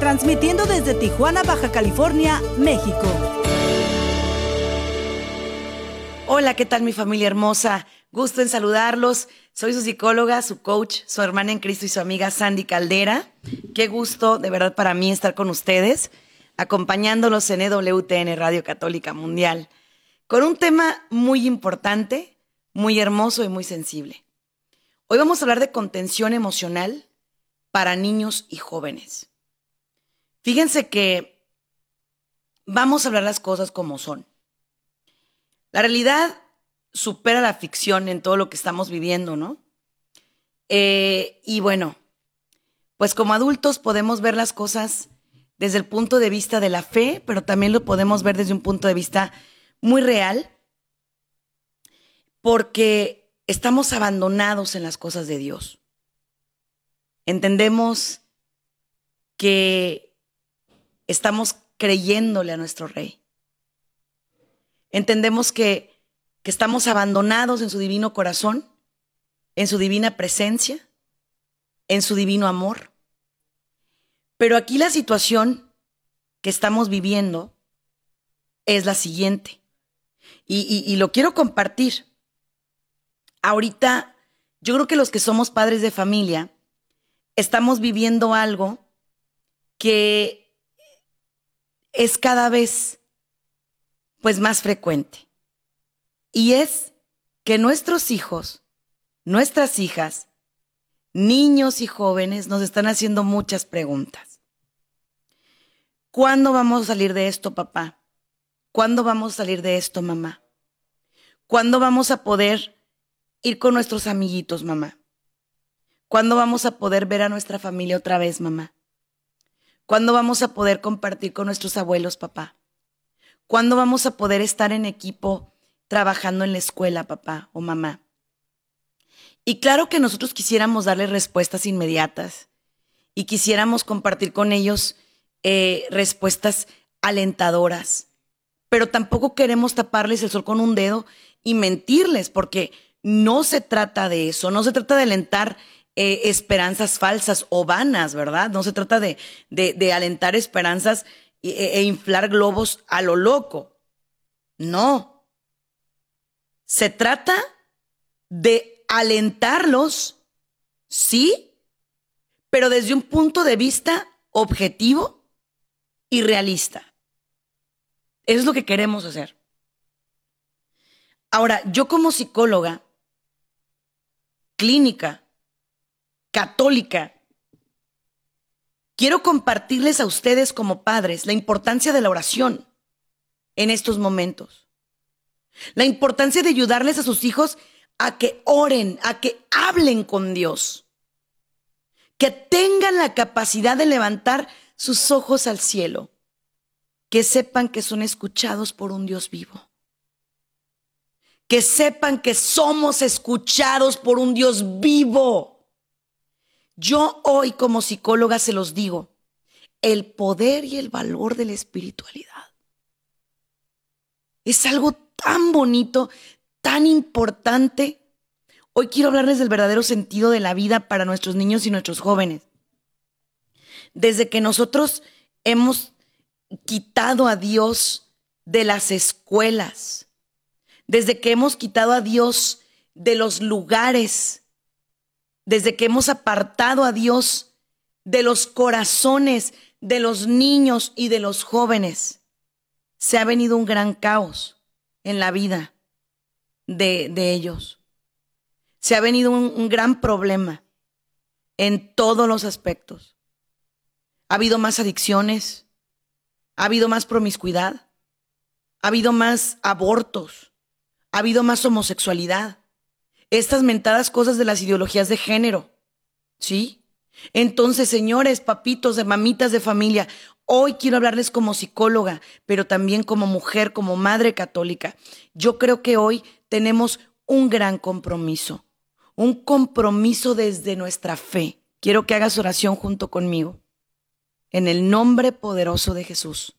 transmitiendo desde Tijuana, Baja California, México. Hola, ¿qué tal mi familia hermosa? Gusto en saludarlos. Soy su psicóloga, su coach, su hermana en Cristo y su amiga Sandy Caldera. Qué gusto de verdad para mí estar con ustedes, acompañándolos en EWTN Radio Católica Mundial, con un tema muy importante, muy hermoso y muy sensible. Hoy vamos a hablar de contención emocional para niños y jóvenes. Fíjense que vamos a hablar las cosas como son. La realidad supera la ficción en todo lo que estamos viviendo, ¿no? Eh, y bueno, pues como adultos podemos ver las cosas desde el punto de vista de la fe, pero también lo podemos ver desde un punto de vista muy real, porque estamos abandonados en las cosas de Dios. Entendemos que estamos creyéndole a nuestro Rey. Entendemos que, que estamos abandonados en su divino corazón, en su divina presencia, en su divino amor. Pero aquí la situación que estamos viviendo es la siguiente. Y, y, y, lo quiero compartir. Ahorita, yo creo que los que somos padres de familia estamos viviendo algo que es cada vez pues más frecuente. Y es que nuestros hijos, nuestras hijas, niños y jóvenes nos están haciendo muchas preguntas. ¿Cuándo vamos a salir de esto, papá? ¿Cuándo vamos a salir de esto, mamá? ¿Cuándo vamos a poder ir con nuestros amiguitos, mamá? ¿Cuándo vamos a poder ver a nuestra familia otra vez, mamá? ¿Cuándo vamos a poder compartir con nuestros abuelos, papá? ¿Cuándo vamos a poder estar en equipo trabajando en la escuela, papá o mamá? Y claro que nosotros quisiéramos darles respuestas inmediatas y quisiéramos compartir con ellos eh, respuestas alentadoras, pero tampoco queremos taparles el sol con un dedo y mentirles, porque no se trata de eso, no se trata de alentar eh, esperanzas falsas o vanas, ¿verdad? No se trata de, de, alentar esperanzas e, e inflar globos a lo loco. No. Se trata de alentarlos, sí, pero desde un punto de vista objetivo y realista. Eso es lo que queremos hacer. Ahora, yo como psicóloga clínica, católica, quiero compartirles a ustedes como padres la importancia de la oración en estos momentos. La importancia de ayudarles a sus hijos a que oren, a que hablen con Dios. Que tengan la capacidad de levantar sus ojos al cielo. Que sepan que son escuchados por un Dios vivo que sepan que somos escuchados por un Dios vivo. Yo hoy como psicóloga se los digo, el poder y el valor de la espiritualidad es algo tan bonito, tan importante. Hoy quiero hablarles del verdadero sentido de la vida para nuestros niños y nuestros jóvenes. Desde que nosotros hemos quitado a Dios de las escuelas, desde que hemos quitado a Dios de los lugares, desde que hemos apartado a Dios de los corazones de los niños y de los jóvenes, se ha venido un gran caos en la vida de, de ellos. Se ha venido un, un gran problema en todos los aspectos. Ha habido más adicciones, ha habido más promiscuidad, ha habido más abortos, ha habido más homosexualidad. Estas mentadas cosas de las ideologías de género. ¿Sí? Entonces, señores, papitos, de mamitas de familia, hoy quiero hablarles como psicóloga, pero también como mujer, como madre católica. Yo creo que hoy tenemos un gran compromiso, un compromiso desde nuestra fe. Quiero que hagas oración junto conmigo. En el nombre poderoso de Jesús.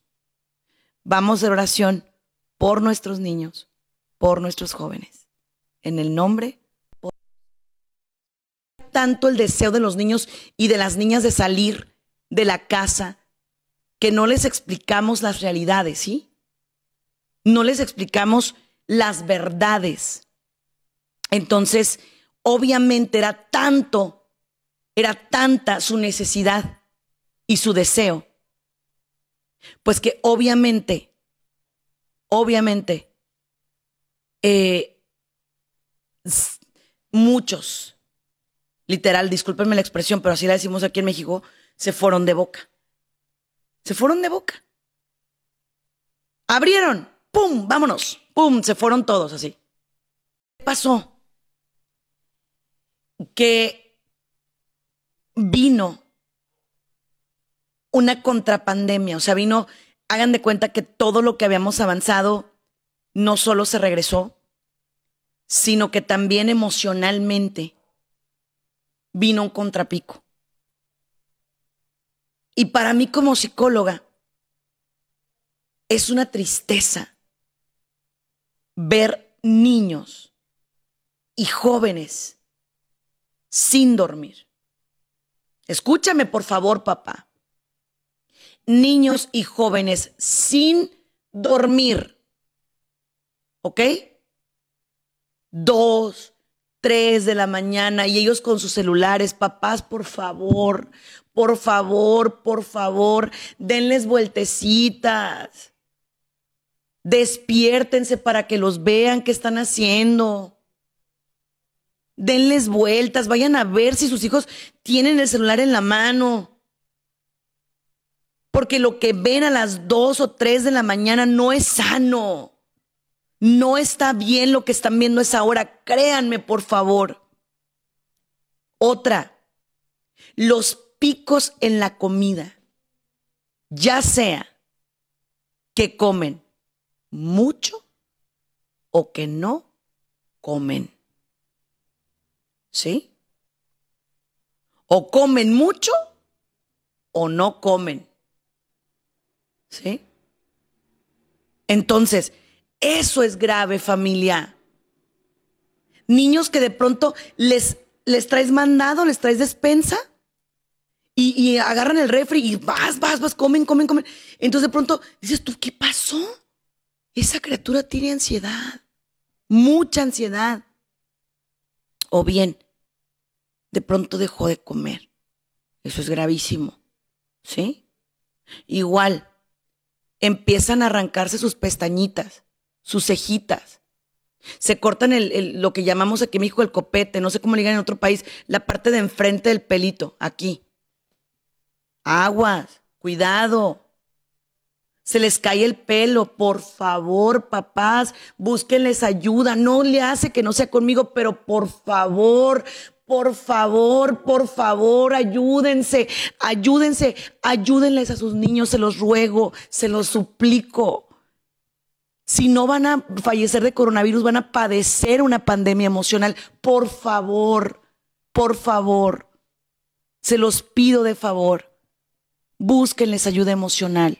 Vamos de oración por nuestros niños, por nuestros jóvenes. En el nombre tanto el deseo de los niños y de las niñas de salir de la casa que no les explicamos las realidades, ¿sí? No les explicamos las verdades. Entonces, obviamente era tanto, era tanta su necesidad y su deseo, pues que obviamente, obviamente, eh, muchos, literal, discúlpenme la expresión, pero así la decimos aquí en México, se fueron de boca. Se fueron de boca. Abrieron, ¡pum! Vámonos, ¡pum! Se fueron todos así. ¿Qué pasó? Que vino una contrapandemia, o sea, vino, hagan de cuenta que todo lo que habíamos avanzado no solo se regresó, sino que también emocionalmente vino un contrapico. Y para mí como psicóloga es una tristeza ver niños y jóvenes sin dormir. Escúchame por favor, papá. Niños y jóvenes sin dormir. ¿Ok? Dos, 3 de la mañana y ellos con sus celulares, papás, por favor, por favor, por favor, denles vueltecitas. Despiértense para que los vean qué están haciendo. Denles vueltas, vayan a ver si sus hijos tienen el celular en la mano. Porque lo que ven a las 2 o 3 de la mañana no es sano. No está bien lo que están viendo esa hora, créanme por favor. Otra, los picos en la comida, ya sea que comen mucho o que no comen. ¿Sí? O comen mucho o no comen. ¿Sí? Entonces, eso es grave, familia. Niños que de pronto les, les traes mandado, les traes despensa y, agarran el refri y vas, vas, vas, comen, comen, comen. Entonces de pronto dices tú, ¿qué pasó? Esa criatura tiene ansiedad, mucha ansiedad. O bien, de pronto dejó de comer. Eso es gravísimo. ¿Sí? Igual, empiezan a arrancarse sus pestañitas sus cejitas. Se cortan el, lo que llamamos aquí en México el copete, no sé cómo le digan en otro país, la parte de enfrente del pelito, aquí. Aguas, cuidado. Se les cae el pelo, por favor, papás, búsquenles ayuda. No le hace que no sea conmigo, pero por favor, por favor, por favor, ayúdense, ayúdense, ayúdenles a sus niños, se los ruego, se los suplico si no van a fallecer de coronavirus, van a padecer una pandemia emocional. Por favor, por favor, se los pido de favor, búsquenles ayuda emocional.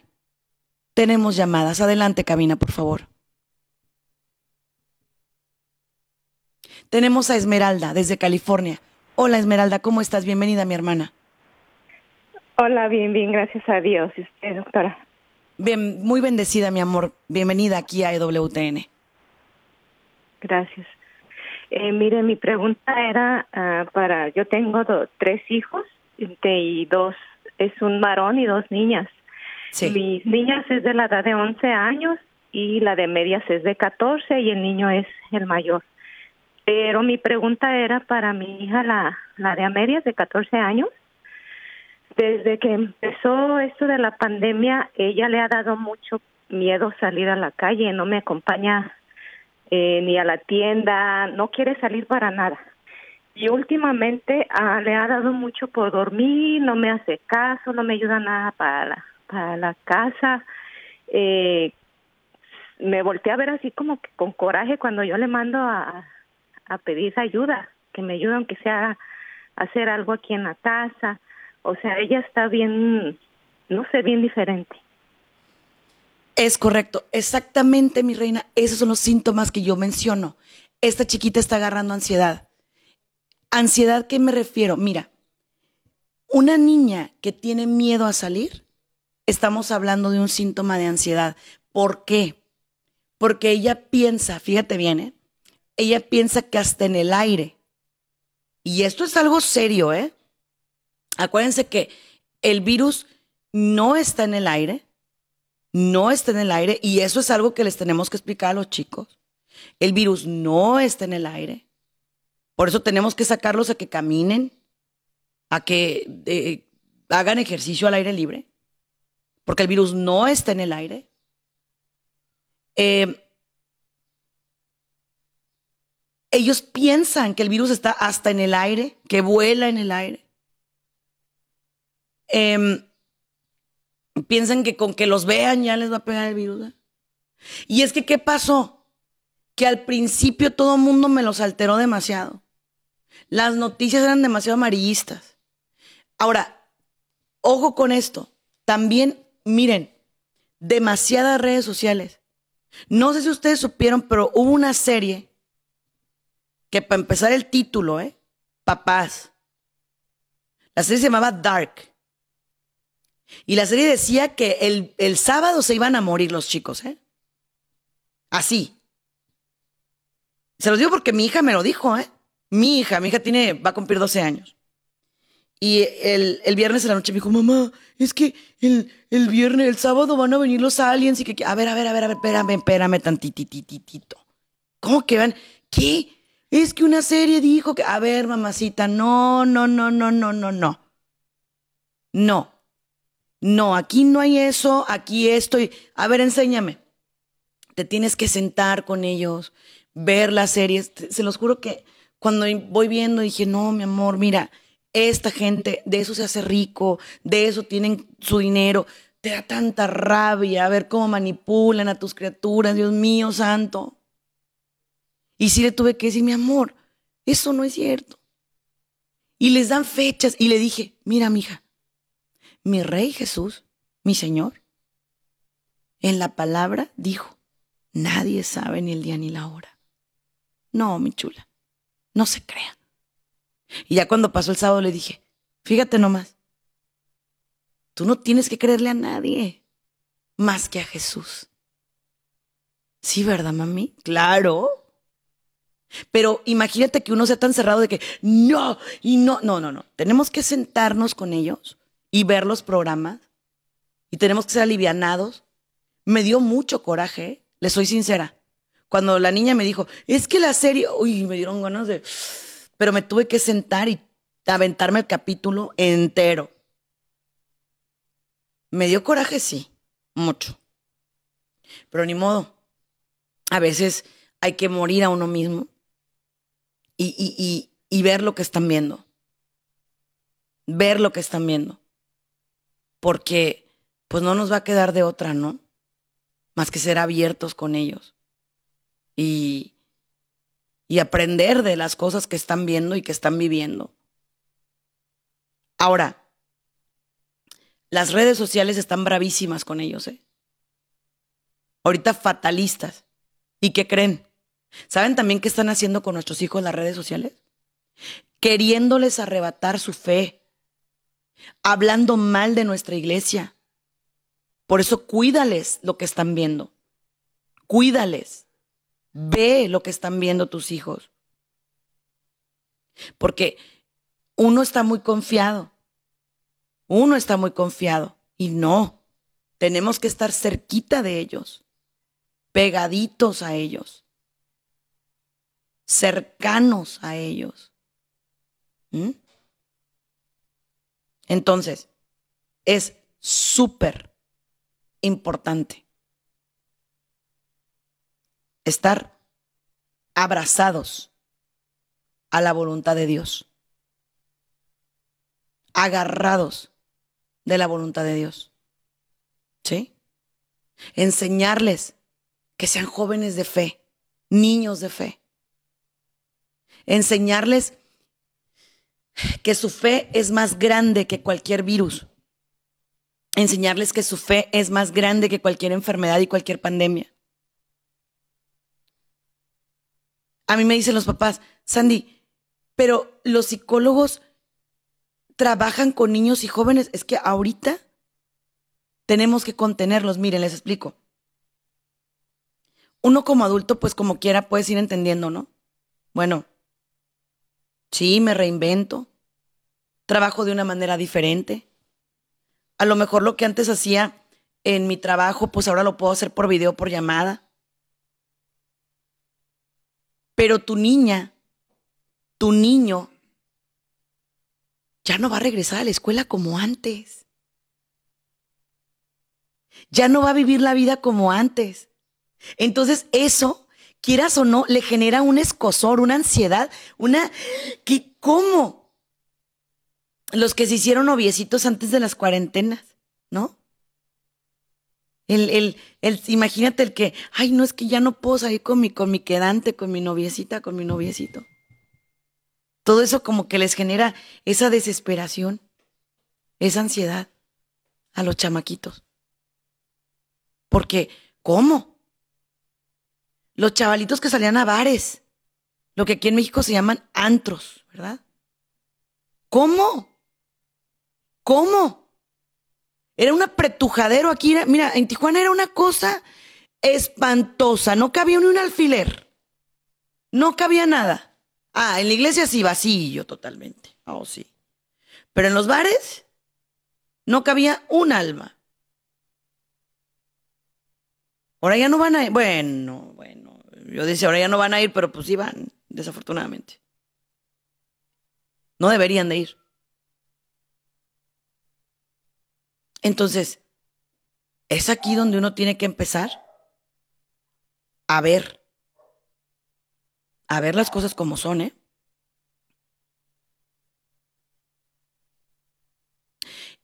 Tenemos llamadas. Adelante, cabina, por favor. Tenemos a Esmeralda desde California. Hola Esmeralda, ¿cómo estás? Bienvenida, mi hermana. Hola, bien, bien, gracias a Dios. ¿Y usted, doctora? Bien, muy bendecida, mi amor. Bienvenida aquí a EWTN. Gracias. Eh, mire, mi pregunta era ah, para, yo tengo tres hijos y dos, es un varón y dos niñas. Sí. Mis niñas es de la edad de 11 años y la de medias es de 14 y el niño es el mayor. Pero mi pregunta era para mi hija, la, la de a medias de 14 años. Desde que empezó esto de la pandemia, ella le ha dado mucho miedo salir a la calle, no me acompaña eh, ni a la tienda, no quiere salir para nada. y últimamente ah, le ha dado mucho por dormir, no me hace caso, no me ayuda nada para la, para la casa. Eh, me volteé a ver así como que con coraje cuando yo le mando a, a pedir ayuda, que me ayude aunque sea a hacer algo aquí en la casa. O sea, ella está bien, no sé, bien diferente. Es correcto, exactamente, mi reina. Esos son los síntomas que yo menciono. Esta chiquita está agarrando ansiedad. ¿Ansiedad qué me refiero? Mira, una niña que tiene miedo a salir, estamos hablando de un síntoma de ansiedad. ¿Por qué? Porque ella piensa, fíjate bien, ¿eh? ella piensa que hasta en el aire, y esto es algo serio, ¿eh? Acuérdense que el virus no está en el aire, no está en el aire, y eso es algo que les tenemos que explicar a los chicos. El virus no está en el aire. Por eso tenemos que sacarlos a que caminen, a que eh, hagan ejercicio al aire libre, porque el virus no está en el aire. Eh, ellos piensan que el virus está hasta en el aire, que vuela en el aire. Em, piensan que con que los vean ya les va a pegar el virus. ¿eh? Y es que, ¿qué pasó? Que al principio todo el mundo me los alteró demasiado. Las noticias eran demasiado amarillistas. Ahora, ojo con esto. También, miren, demasiadas redes sociales. No sé si ustedes supieron, pero hubo una serie que para empezar el título, ¿eh? Papás. La serie se llamaba Dark. Y la serie decía que el, el sábado se iban a morir los chicos, ¿eh? Así. Se los digo porque mi hija me lo dijo, ¿eh? Mi hija, mi hija tiene, va a cumplir 12 años. Y el, el viernes en la noche me dijo, mamá, es que el, el, viernes, el sábado van a venir los aliens y que, a ver, a ver, a ver, a ver, espérame, espérame tantitititito. ¿Cómo que van? ¿Qué? Es que una serie dijo que, a ver, mamacita, no, no, no, no, no, no, no. No. No, aquí no hay eso, aquí estoy. A ver, enséñame. Te tienes que sentar con ellos, ver las series. Se los juro que cuando voy viendo dije, no, mi amor, mira, esta gente de eso se hace rico, de eso tienen su dinero. Te da tanta rabia ver cómo manipulan a tus criaturas, Dios mío santo. Y sí le tuve que decir, mi amor, eso no es cierto. Y les dan fechas. Y le dije, mira, mija, mi rey Jesús, mi Señor, en la palabra dijo, nadie sabe ni el día ni la hora. No, mi chula, no se crea. Y ya cuando pasó el sábado le dije, fíjate nomás, tú no tienes que creerle a nadie más que a Jesús. Sí, ¿verdad, mami? Claro. Pero imagínate que uno sea tan cerrado de que no, y no, no, no, no. Tenemos que sentarnos con ellos y ver los programas y tenemos que ser alivianados. Me dio mucho coraje, le soy sincera. Cuando la niña me dijo, es que la serie, uy, me dieron ganas de... Pero me tuve que sentar y aventarme el capítulo entero. Me dio coraje, sí, mucho. Pero ni modo. A veces hay que morir a uno mismo y, ver lo que están viendo. Ver lo que están viendo. Porque pues no nos va a quedar de otra, ¿no? Más que ser abiertos con ellos. Y, y aprender de las cosas que están viendo y que están viviendo. Ahora, las redes sociales están bravísimas con ellos, ¿eh? Ahorita fatalistas. ¿Y qué creen? ¿Saben también qué están haciendo con nuestros hijos las redes sociales? Queriéndoles arrebatar su fe, hablando mal de nuestra iglesia. Por eso cuídales lo que están viendo. Cuídales. Ve lo que están viendo tus hijos. Porque uno está muy confiado. Uno está muy confiado. Y no, tenemos que estar cerquita de ellos, pegaditos a ellos cercanos a ellos. ¿Mm? Entonces, es súper importante estar abrazados a la voluntad de Dios. Agarrados de la voluntad de Dios. ¿Sí? Enseñarles que sean jóvenes de fe, niños de fe. Enseñarles que su fe es más grande que cualquier virus. Enseñarles que su fe es más grande que cualquier enfermedad y cualquier pandemia. A mí me dicen los papás, Sandy, pero los psicólogos trabajan con niños y jóvenes. Es que ahorita tenemos que contenerlos. Miren, les explico. Uno como adulto, pues como quiera, puedes ir entendiendo, ¿no? Bueno, sí, me reinvento. Trabajo de una manera diferente. A lo mejor lo que antes hacía en mi trabajo, pues ahora lo puedo hacer por video, por llamada. Pero tu niña, tu niño, ya no va a regresar a la escuela como antes. Ya no va a vivir la vida como antes. Entonces eso, quieras o no, le genera un escosor, una ansiedad, una... ¿Cómo? Los que se hicieron noviecitos antes de las cuarentenas, ¿no? El, el, el, imagínate el que, ay, no es que ya no puedo salir con mi, con mi quedante, con mi noviecita, con mi noviecito. Todo eso como que les genera esa desesperación, esa ansiedad a los chamaquitos. Porque, ¿cómo? Los chavalitos que salían a bares, lo que aquí en México se llaman antros, ¿verdad? ¿Cómo? ¿Cómo? Era un apretujadero aquí. Mira, en Tijuana era una cosa espantosa. No cabía ni un alfiler. No cabía nada. Ah, en la iglesia sí, vacío totalmente. Oh, sí. Pero en los bares no cabía un alma. Ahora ya no van a bueno. Yo decía, ahora ya no van a ir, pero pues sí van, desafortunadamente. No deberían de ir. Entonces, es aquí donde uno tiene que empezar a ver, a ver las cosas como son, ¿eh?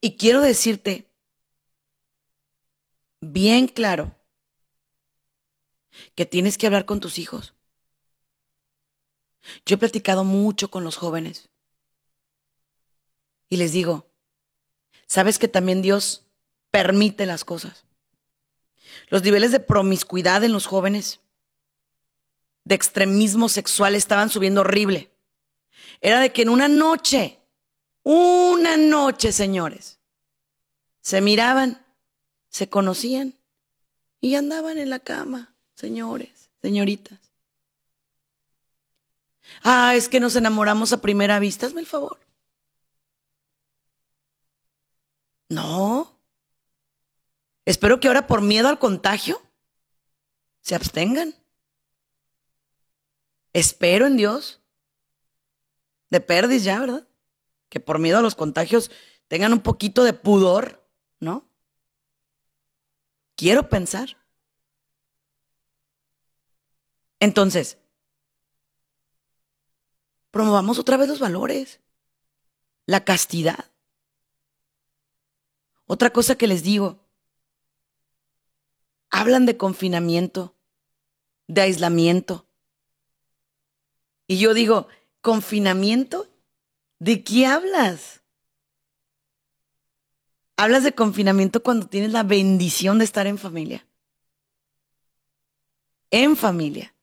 Y quiero decirte bien claro que tienes que hablar con tus hijos. Yo he platicado mucho con los jóvenes y les digo, sabes que también Dios permite las cosas. Los niveles de promiscuidad en los jóvenes, de extremismo sexual, estaban subiendo horrible. Era de que en una noche, una noche, señores, se miraban, se conocían y andaban en la cama, señores, señoritas. Ah, es que nos enamoramos a primera vista, hazme el favor. No. Espero que ahora por miedo al contagio se abstengan. Espero en Dios. De perdis ya, ¿verdad? Que por miedo a los contagios tengan un poquito de pudor, ¿no? Quiero pensar. Entonces, promovamos otra vez los valores, la castidad. Otra cosa que les digo, hablan de confinamiento, de aislamiento. Y yo digo, ¿confinamiento? ¿De qué hablas? Hablas de confinamiento cuando tienes la bendición de estar en familia. En familia.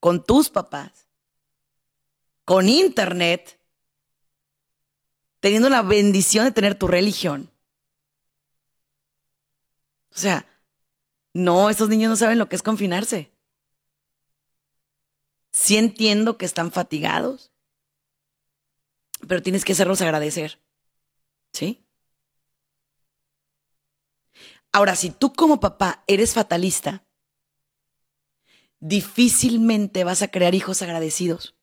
Con tus papás. Con internet teniendo la bendición de tener tu religión. O sea, no, estos niños no saben lo que es confinarse. Sí entiendo que están fatigados, pero tienes que hacerlos agradecer. ¿Sí? Ahora, si tú como papá eres fatalista, difícilmente vas a crear hijos agradecidos.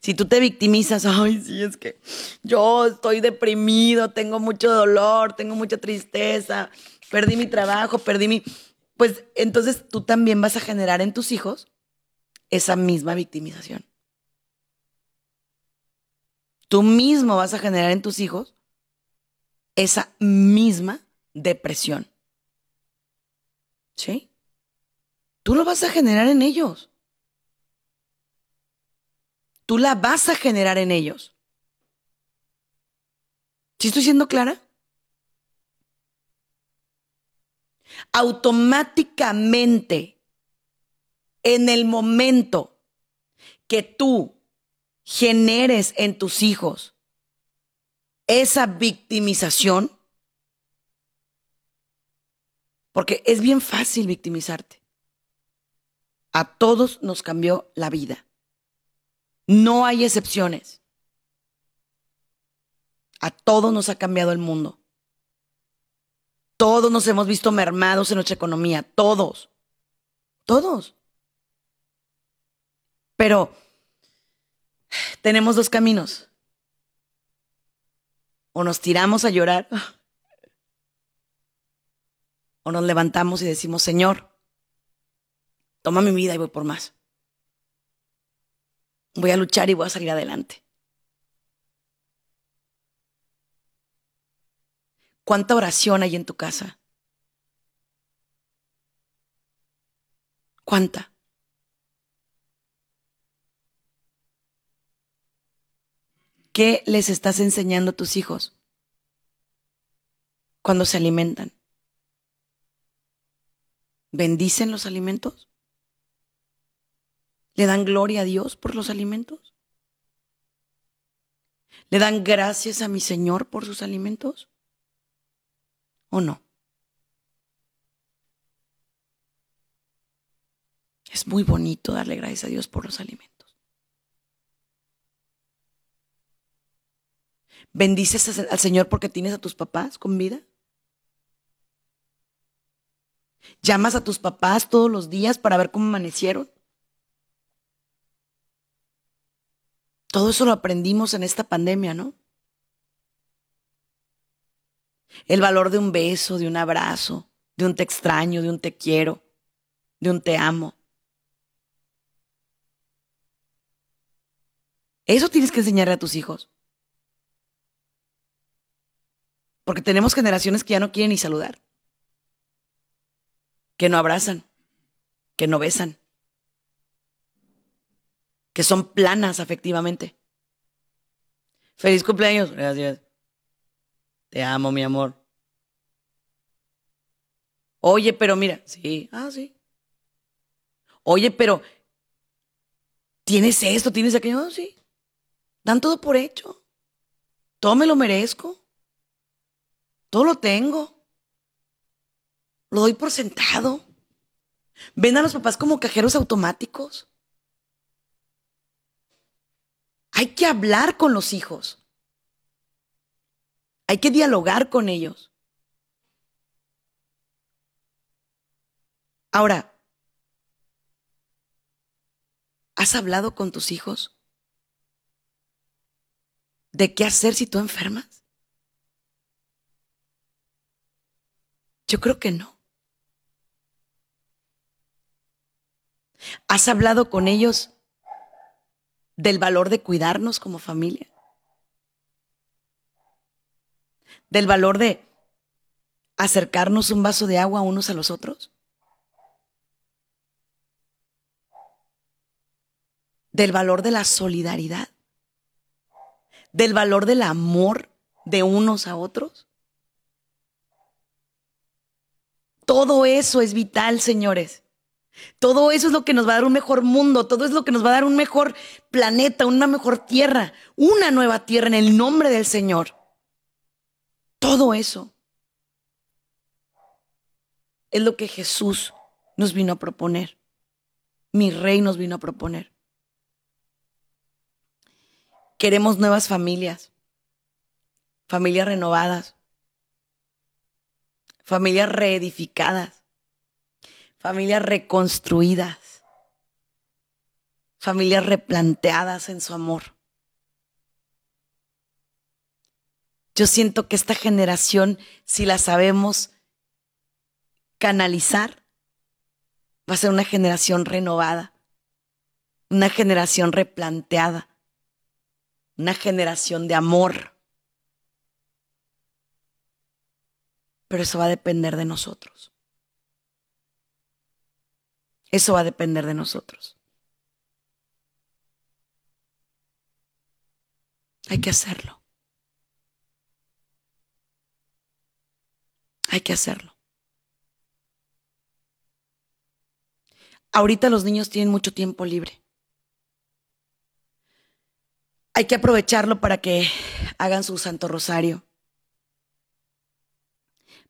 Si tú te victimizas, ay, sí, es que yo estoy deprimido, tengo mucho dolor, tengo mucha tristeza, perdí mi trabajo, perdí mi... Pues entonces tú también vas a generar en tus hijos esa misma victimización. Tú mismo vas a generar en tus hijos esa misma depresión. ¿Sí? Tú lo vas a generar en ellos. Tú la vas a generar en ellos. ¿Sí estoy siendo clara? Automáticamente, en el momento que tú generes en tus hijos esa victimización, porque es bien fácil victimizarte. A todos nos cambió la vida. No hay excepciones. A todos nos ha cambiado el mundo. Todos nos hemos visto mermados en nuestra economía. Todos. Todos. Pero tenemos dos caminos. O nos tiramos a llorar o nos levantamos y decimos, Señor, toma mi vida y voy por más. Voy a luchar y voy a salir adelante. ¿Cuánta oración hay en tu casa? ¿Cuánta? ¿Qué les estás enseñando a tus hijos cuando se alimentan? ¿Bendicen los alimentos? ¿Le dan gloria a Dios por los alimentos? ¿Le dan gracias a mi Señor por sus alimentos? ¿O no? Es muy bonito darle gracias a Dios por los alimentos. ¿Bendices al Señor porque tienes a tus papás con vida? ¿Llamas a tus papás todos los días para ver cómo amanecieron? Todo eso lo aprendimos en esta pandemia, ¿no? El valor de un beso, de un abrazo, de un te extraño, de un te quiero, de un te amo. Eso tienes que enseñarle a tus hijos. Porque tenemos generaciones que ya no quieren ni saludar que no abrazan, que no besan, que son planas afectivamente. Feliz cumpleaños. Gracias. Te amo, mi amor. Oye, pero mira, sí, ah, sí. Oye, pero tienes esto, tienes aquello, ah, sí. Dan todo por hecho. Todo me lo merezco. Todo lo tengo. Lo doy por sentado. Ven a los papás como cajeros automáticos. Hay que hablar con los hijos. Hay que dialogar con ellos. Ahora, ¿has hablado con tus hijos de qué hacer si tú enfermas? Yo creo que no. ¿Has hablado con ellos del valor de cuidarnos como familia? ¿Del valor de acercarnos un vaso de agua unos a los otros? ¿Del valor de la solidaridad? ¿Del valor del amor de unos a otros? Todo eso es vital, señores. Todo eso es lo que nos va a dar un mejor mundo, todo es lo que nos va a dar un mejor planeta, una mejor tierra, una nueva tierra en el nombre del Señor. Todo eso es lo que Jesús nos vino a proponer. Mi rey nos vino a proponer. Queremos nuevas familias, familias renovadas, familias reedificadas familias reconstruidas, familias replanteadas en su amor. Yo siento que esta generación, si la sabemos canalizar, va a ser una generación renovada, una generación replanteada, una generación de amor. Pero eso va a depender de nosotros. Eso va a depender de nosotros. Hay que hacerlo. Hay que hacerlo. Ahorita los niños tienen mucho tiempo libre. Hay que aprovecharlo para que hagan su Santo Rosario,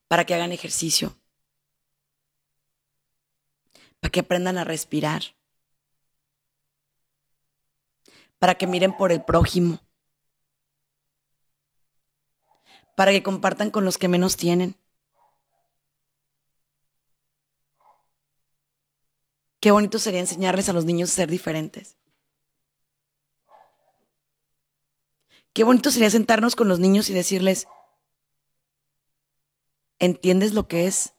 para que hagan ejercicio, para que aprendan a respirar, para que miren por el prójimo, para que compartan con los que menos tienen. Qué bonito sería enseñarles a los niños a ser diferentes. Qué bonito sería sentarnos con los niños y decirles, ¿entiendes lo que es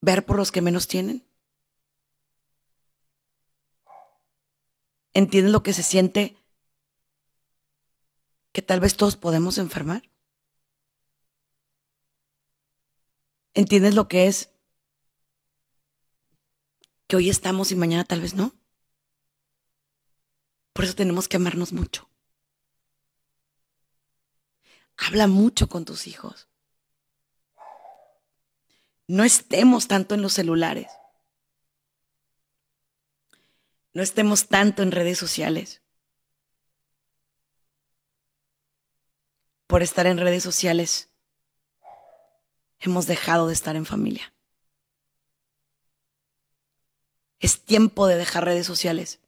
ver por los que menos tienen? ¿Entiendes lo que se siente que tal vez todos podemos enfermar? ¿Entiendes lo que es que hoy estamos y mañana tal vez no. Por eso tenemos que amarnos mucho. Habla mucho con tus hijos. No estemos tanto en los celulares. No estemos tanto en redes sociales. Por estar en redes sociales, hemos dejado de estar en familia. Es tiempo de dejar redes sociales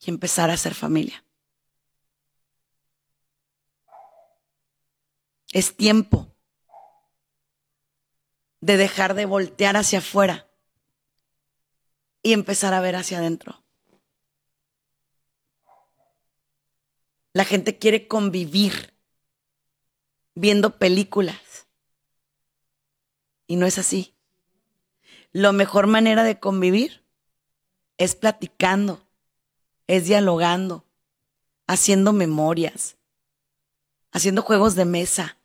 y empezar a hacer familia. Es tiempo de dejar de voltear hacia afuera y empezar a ver hacia adentro. La gente quiere convivir viendo películas y no es así la mejor manera de convivir es platicando, es dialogando, haciendo memorias, haciendo juegos de mesa,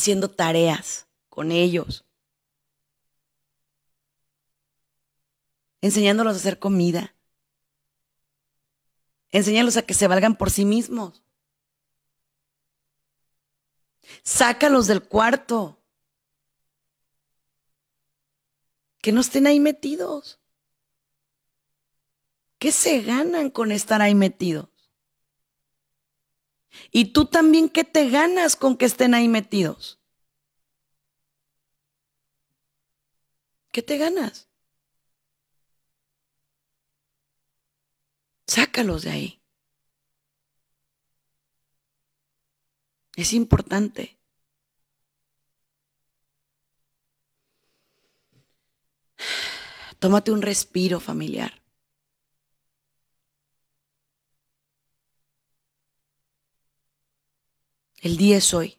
haciendo tareas con ellos, enseñándolos a hacer comida, enséñalos a que se valgan por sí mismos. Sácalos del cuarto. que no estén ahí metidos. ¿Qué se ganan con estar ahí metidos? Y tú también, ¿qué te ganas con que estén ahí metidos? ¿Qué te ganas? Sácalos de ahí. Es importante. Tómate un respiro familiar. El día es hoy.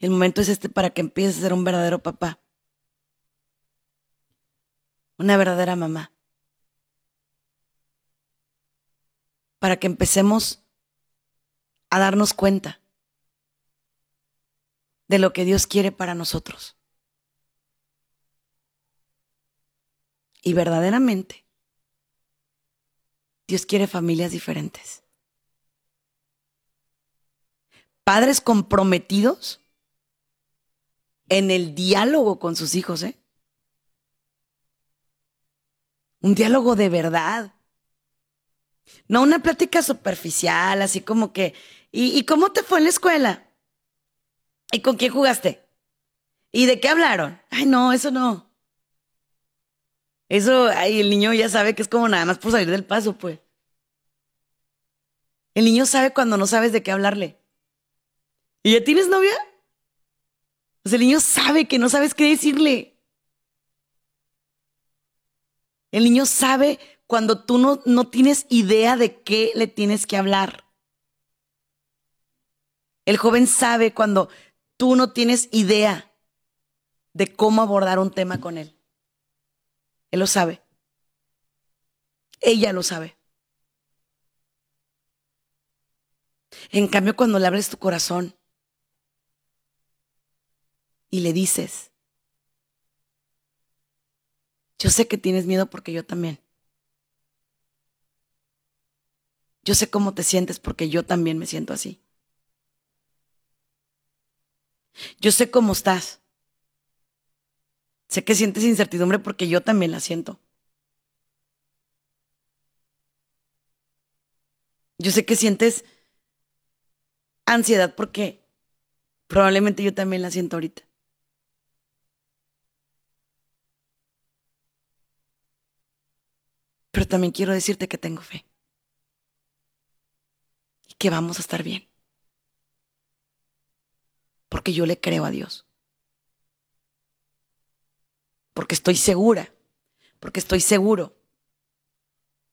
El momento es este para que empieces a ser un verdadero papá. Una verdadera mamá. Para que empecemos a darnos cuenta de lo que Dios quiere para nosotros. Y verdaderamente, Dios quiere familias diferentes. Padres comprometidos en el diálogo con sus hijos, ¿eh? Un diálogo de verdad. No una plática superficial, así como que, ¿y, ¿y, cómo te fue en la escuela? ¿Y con quién jugaste? ¿Y de qué hablaron? Ay, no, eso no. Eso, ahí el niño ya sabe que es como nada más por salir del paso, pues. El niño sabe cuando no sabes de qué hablarle. ¿Y ya tienes novia? Pues el niño sabe que no sabes qué decirle. El niño sabe cuando tú no, no tienes idea de qué le tienes que hablar. El joven sabe cuando tú no tienes idea de cómo abordar un tema con él. Él lo sabe. Ella lo sabe. En cambio, cuando le abres tu corazón y le dices, yo sé que tienes miedo porque yo también. Yo sé cómo te sientes porque yo también me siento así. Yo sé cómo estás. Sé que sientes incertidumbre porque yo también la siento. Yo sé que sientes ansiedad porque probablemente yo también la siento ahorita. Pero también quiero decirte que tengo fe. Y que vamos a estar bien. Porque yo le creo a Dios. Porque estoy segura. Porque estoy seguro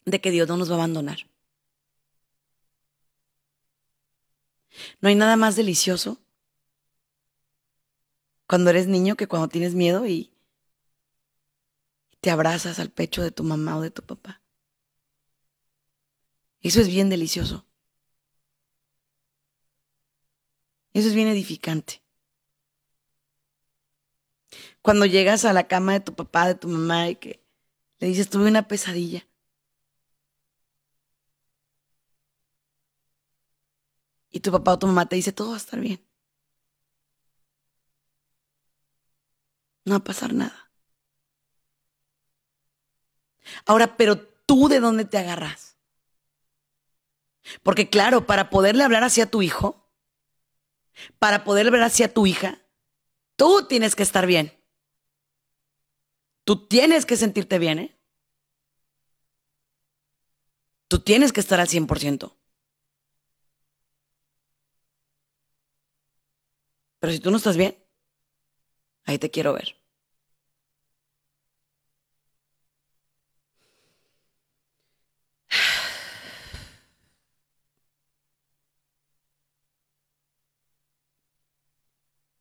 de que Dios no nos va a abandonar. No hay nada más delicioso cuando eres niño que cuando tienes miedo y te abrazas al pecho de tu mamá o de tu papá. Eso es bien delicioso. Eso es bien edificante. Cuando llegas a la cama de tu papá, de tu mamá y que le dices, tuve una pesadilla. Y tu papá o tu mamá te dice, todo va a estar bien. No va a pasar nada. Ahora, pero tú de dónde te agarras? Porque claro, para poderle hablar hacia tu hijo, para poderle hablar hacia tu hija, tú tienes que estar bien. Tú tienes que sentirte bien, ¿eh? Tú tienes que estar al 100%. Pero si tú no estás bien, ahí te quiero ver.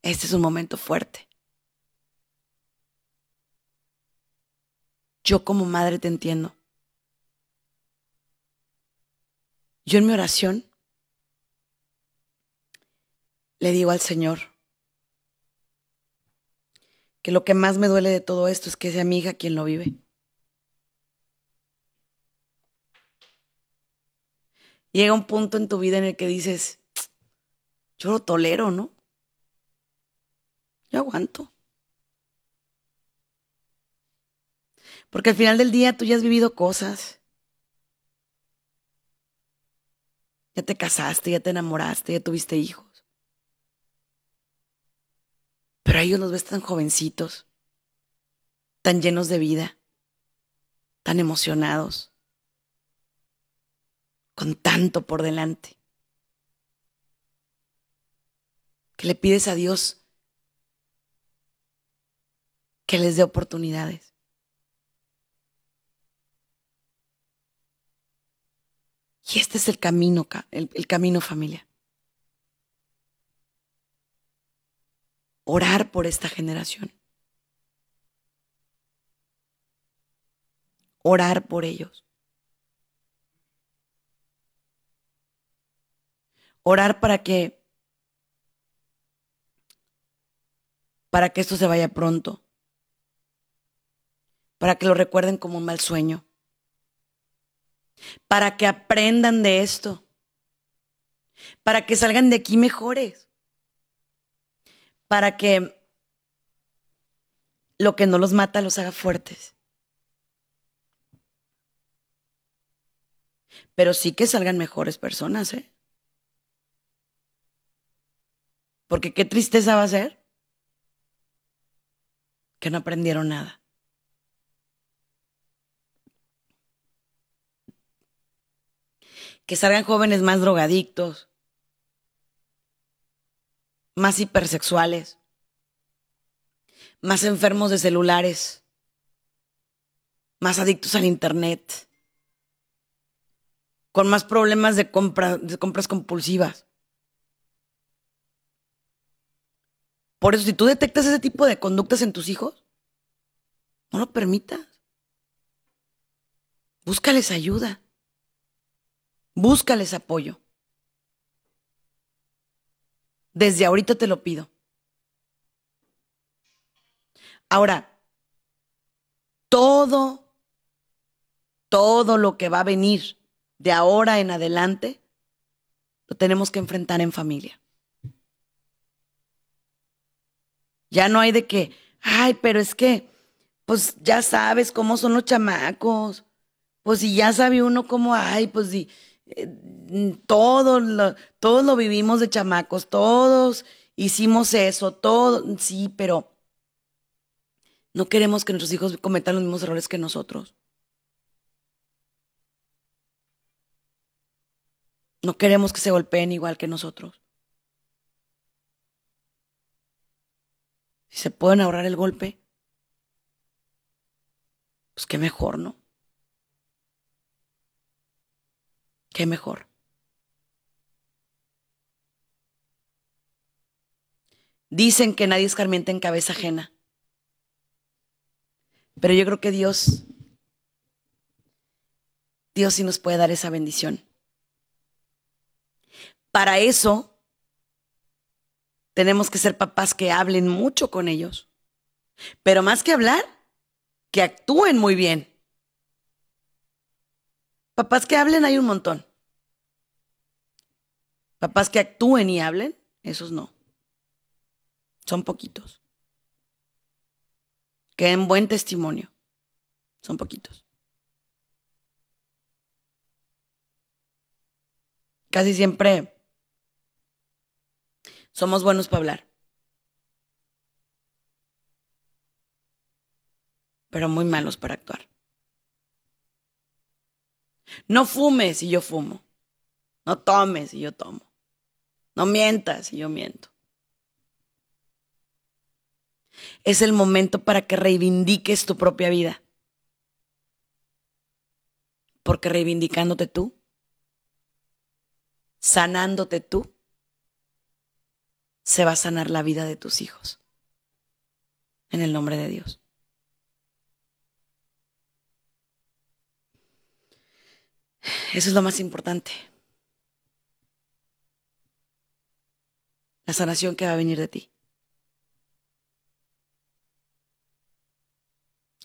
Este es un momento fuerte. Yo como madre te entiendo. Yo en mi oración le digo al Señor que lo que más me duele de todo esto es que sea mi hija quien lo vive. Llega un punto en tu vida en el que dices, yo lo tolero, ¿no? Yo aguanto. Porque al final del día tú ya has vivido cosas. Ya te casaste, ya te enamoraste, ya tuviste hijos. Pero a ellos los ves tan jovencitos, tan llenos de vida, tan emocionados, con tanto por delante, que le pides a Dios que les dé oportunidades. Y este es el camino, el, el camino familia. Orar por esta generación. Orar por ellos. Orar para que para que esto se vaya pronto para que lo recuerden como un mal sueño, para que aprendan de esto, para que salgan de aquí mejores, para que lo que no los mata los haga fuertes. Pero sí que salgan mejores personas, ¿eh? Porque qué tristeza va a ser que no aprendieron nada. Que salgan jóvenes más drogadictos, más hipersexuales, más enfermos de celulares, más adictos al Internet, con más problemas de, compra, de compras compulsivas. Por eso, si tú detectas ese tipo de conductas en tus hijos, no lo permitas. Búscales ayuda. Búscales apoyo. Desde ahorita te lo pido. Ahora, todo, todo lo que va a venir de ahora en adelante, lo tenemos que enfrentar en familia. Ya no hay de que, ay, pero es que, pues ya sabes cómo son los chamacos. Pues si ya sabe uno cómo, ay, pues si eh, todo lo, todos lo vivimos de chamacos, todos hicimos eso, todo, sí, pero no queremos que nuestros hijos cometan los mismos errores que nosotros. No queremos que se golpeen igual que nosotros. Si se pueden ahorrar el golpe, pues qué mejor, ¿no? Qué mejor. Dicen que nadie escarmienta en cabeza ajena. Pero yo creo que Dios, Dios sí nos puede dar esa bendición. Para eso tenemos que ser papás que hablen mucho con ellos. Pero más que hablar, que actúen muy bien. Papás que hablen hay un montón. Papás que actúen y hablen, esos no. Son poquitos. Que den buen testimonio. Son poquitos. Casi siempre somos buenos para hablar. Pero muy malos para actuar. No fumes si yo fumo. No tomes si yo tomo. No mientas yo miento. Es el momento para que reivindiques tu propia vida. Porque reivindicándote tú, sanándote tú, se va a sanar la vida de tus hijos. En el nombre de Dios. Eso es lo más importante. La sanación que va a venir de ti.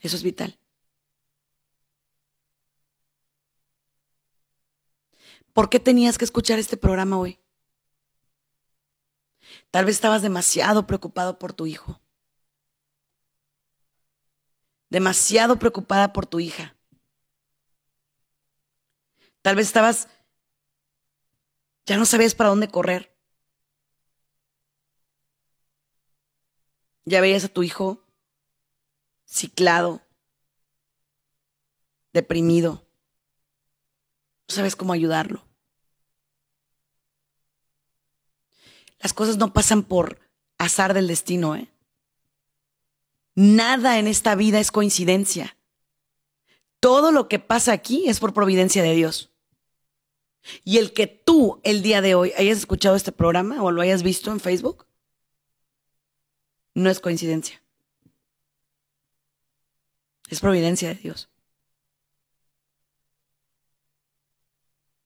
Eso es vital. ¿Por qué tenías que escuchar este programa hoy? Tal vez estabas demasiado preocupado por tu hijo. Demasiado preocupada por tu hija. Tal vez estabas, ya no sabías para dónde correr. Ya veías a tu hijo ciclado, deprimido. No sabes cómo ayudarlo. Las cosas no pasan por azar del destino, ¿eh? Nada en esta vida es coincidencia. Todo lo que pasa aquí es por providencia de Dios. Y el que tú el día de hoy hayas escuchado este programa o lo hayas visto en Facebook, no es coincidencia. Es providencia de Dios.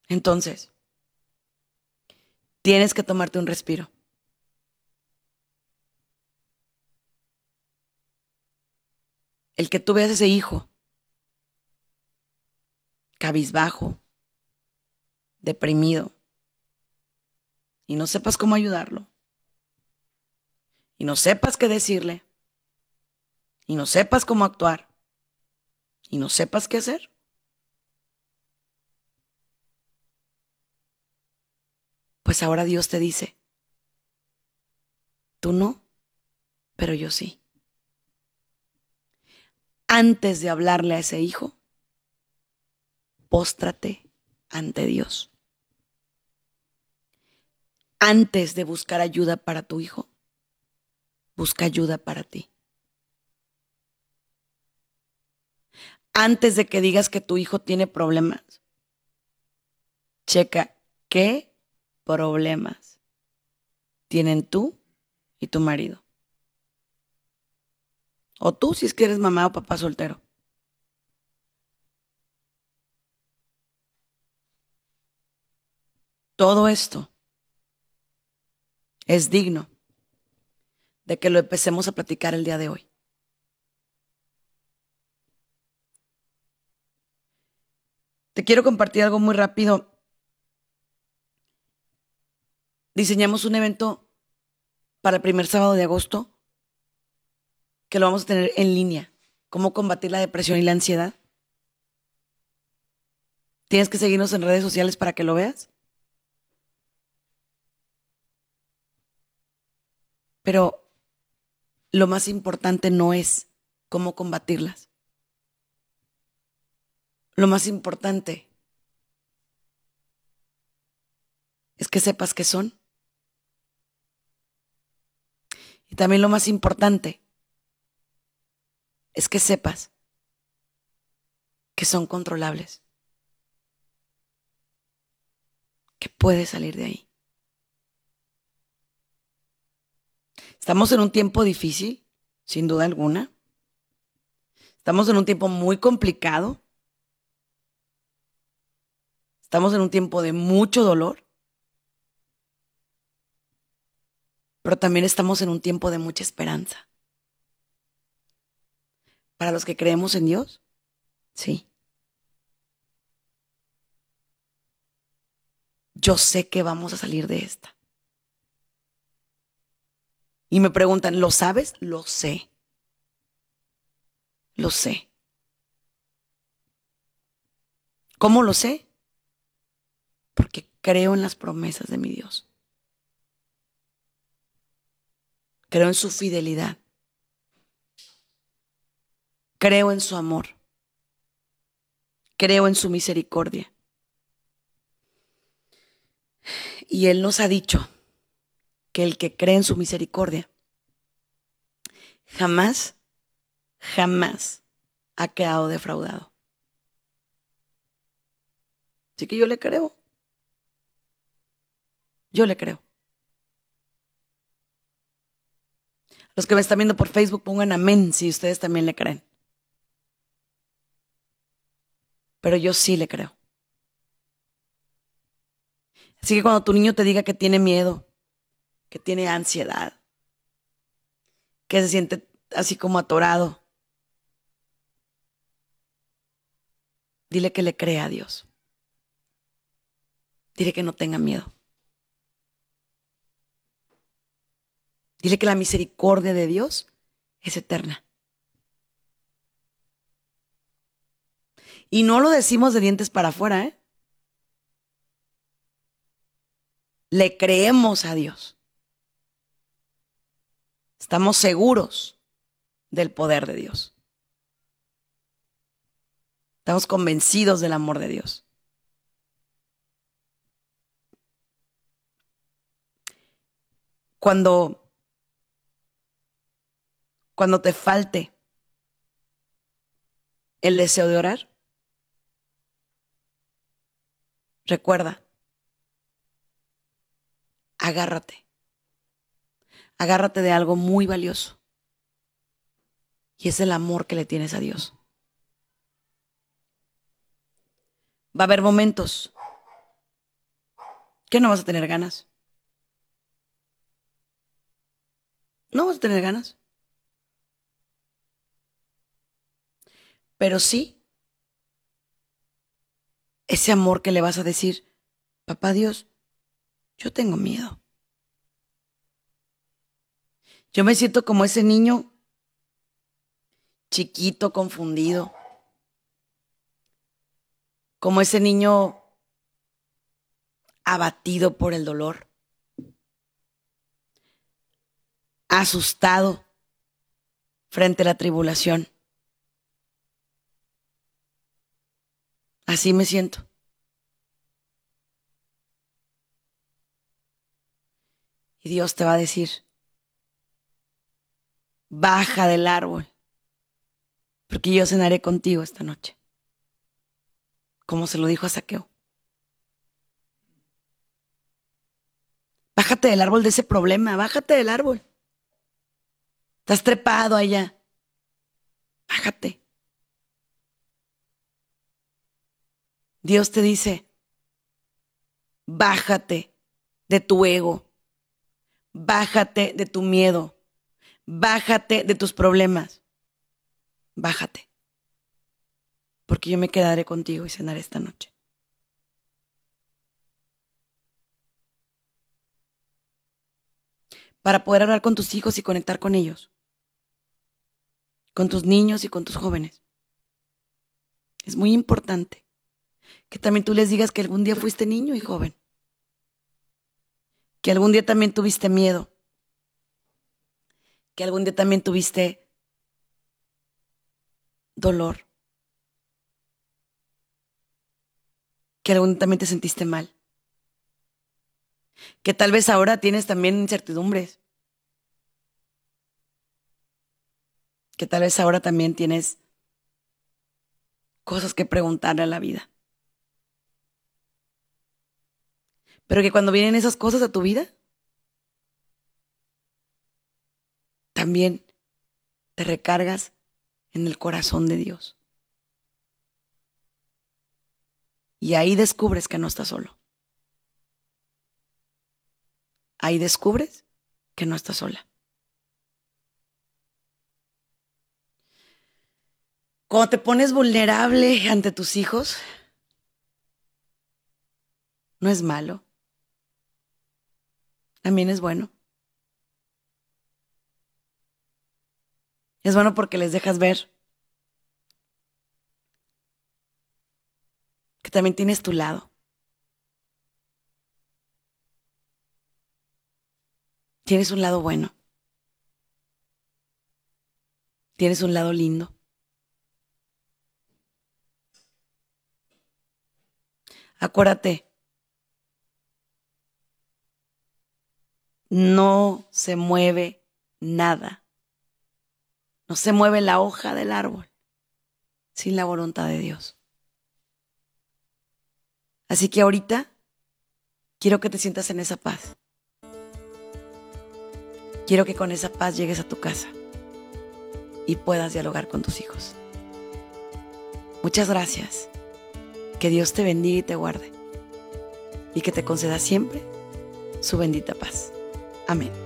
Entonces, Tienes que tomarte un respiro. El que tú veas ese hijo cabizbajo, deprimido, y no sepas cómo ayudarlo, y no sepas qué decirle, y no sepas cómo actuar, y no sepas qué hacer, Pues ahora Dios te dice, tú no, pero yo sí. Antes de hablarle a ese hijo, póstrate ante Dios. Antes de buscar ayuda para tu hijo, busca ayuda para ti. Antes de que digas que tu hijo tiene problemas, checa qué problemas tienen tú y tu marido. O tú si es que eres mamá o papá soltero. Todo esto es digno de que lo empecemos a platicar el día de hoy. Te quiero compartir algo muy rápido. Diseñamos un evento para el primer sábado de agosto que lo vamos a tener en línea. Cómo combatir la depresión y la ansiedad. Tienes que seguirnos en redes sociales para que lo veas. Pero lo más importante no es cómo combatirlas. Lo más importante es que sepas qué son. Y también lo más importante es que sepas que son controlables, que puedes salir de ahí. Estamos en un tiempo difícil, sin duda alguna. Estamos en un tiempo muy complicado. Estamos en un tiempo de mucho dolor, pero también estamos en un tiempo de mucha esperanza. Para los que creemos en Dios, sí. Yo sé que vamos a salir de esta. Y me preguntan, ¿lo sabes? Lo sé. Lo sé. ¿Cómo lo sé? porque creo en las promesas de mi Dios. Creo en su fidelidad. Creo en su amor. Creo en su misericordia. Y Él nos ha dicho que el que cree en su misericordia jamás, jamás ha quedado defraudado. Así que yo le creo. Yo le creo. Los que me están viendo por Facebook pongan amén si ustedes también le creen. Pero yo sí le creo. Así que cuando tu niño te diga que tiene miedo, que tiene ansiedad, que se siente así como atorado, dile que le crea a Dios. Dile que no tenga miedo. Dile que la misericordia de Dios es eterna. Y no lo decimos de dientes para afuera, ¿eh? Le creemos a Dios. Estamos seguros del poder de Dios. Estamos convencidos del amor de Dios. Cuando cuando te falte el deseo de orar, recuerda, agárrate, agárrate de algo muy valioso y es el amor que le tienes a Dios. Va a haber momentos que no vas a tener ganas. No vas a tener ganas. pero sí ese amor que le vas a decir, papá Dios, yo tengo miedo. Yo me siento como ese niño chiquito, confundido, como ese niño abatido por el dolor, asustado frente a la tribulación. Así me siento. Y Dios te va a decir, baja del árbol, porque yo cenaré contigo esta noche, como se lo dijo a Saqueo. Bájate del árbol de ese problema, bájate del árbol. Estás trepado allá, Bájate. Dios te dice, bájate de tu ego, bájate de tu miedo, bájate de tus problemas, bájate, porque yo me quedaré contigo y cenaré esta noche. Para poder hablar con tus hijos y conectar con ellos, con tus niños y con tus jóvenes. Es muy importante que también tú les digas que algún día fuiste niño y joven. Que algún día también tuviste miedo. Que algún día también tuviste dolor. Que algún día también te sentiste mal. Que tal vez ahora tienes también incertidumbres. Que tal vez ahora también tienes cosas que preguntarle a la vida. Pero que cuando vienen esas cosas a tu vida, también te recargas en el corazón de Dios. Y ahí descubres que no estás solo. Ahí descubres que no estás sola. Cuando te pones vulnerable ante tus hijos, no es malo también es bueno. Es bueno porque les dejas ver que también tienes tu lado. Tienes un lado bueno. Tienes un lado lindo. Acuérdate no se mueve nada. No se mueve la hoja del árbol sin la voluntad de Dios. Así que ahorita quiero que te sientas en esa paz. Quiero que con esa paz llegues a tu casa y puedas dialogar con tus hijos. Muchas gracias. Que Dios te bendiga y te guarde. Y que te conceda siempre su bendita paz. Amén.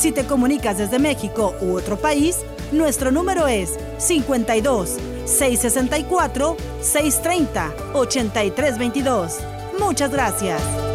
Si te comunicas desde México u otro país, nuestro número es 52 664 630 8322. Muchas gracias.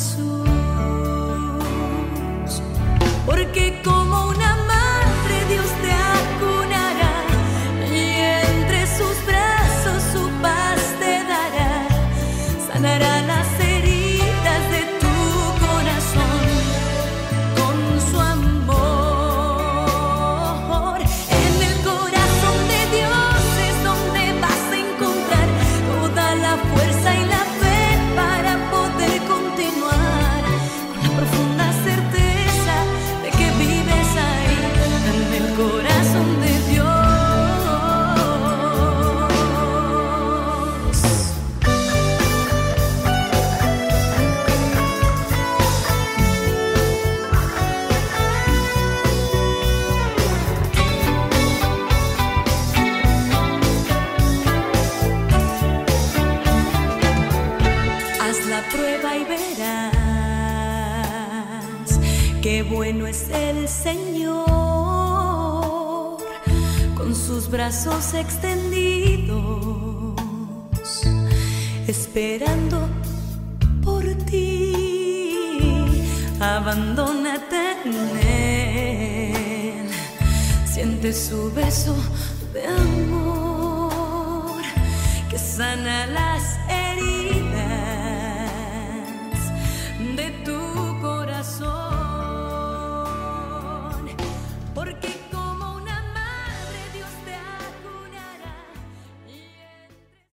Jesús, porque como una extendidos, esperando por ti. Abandónate en él, siente su beso de amor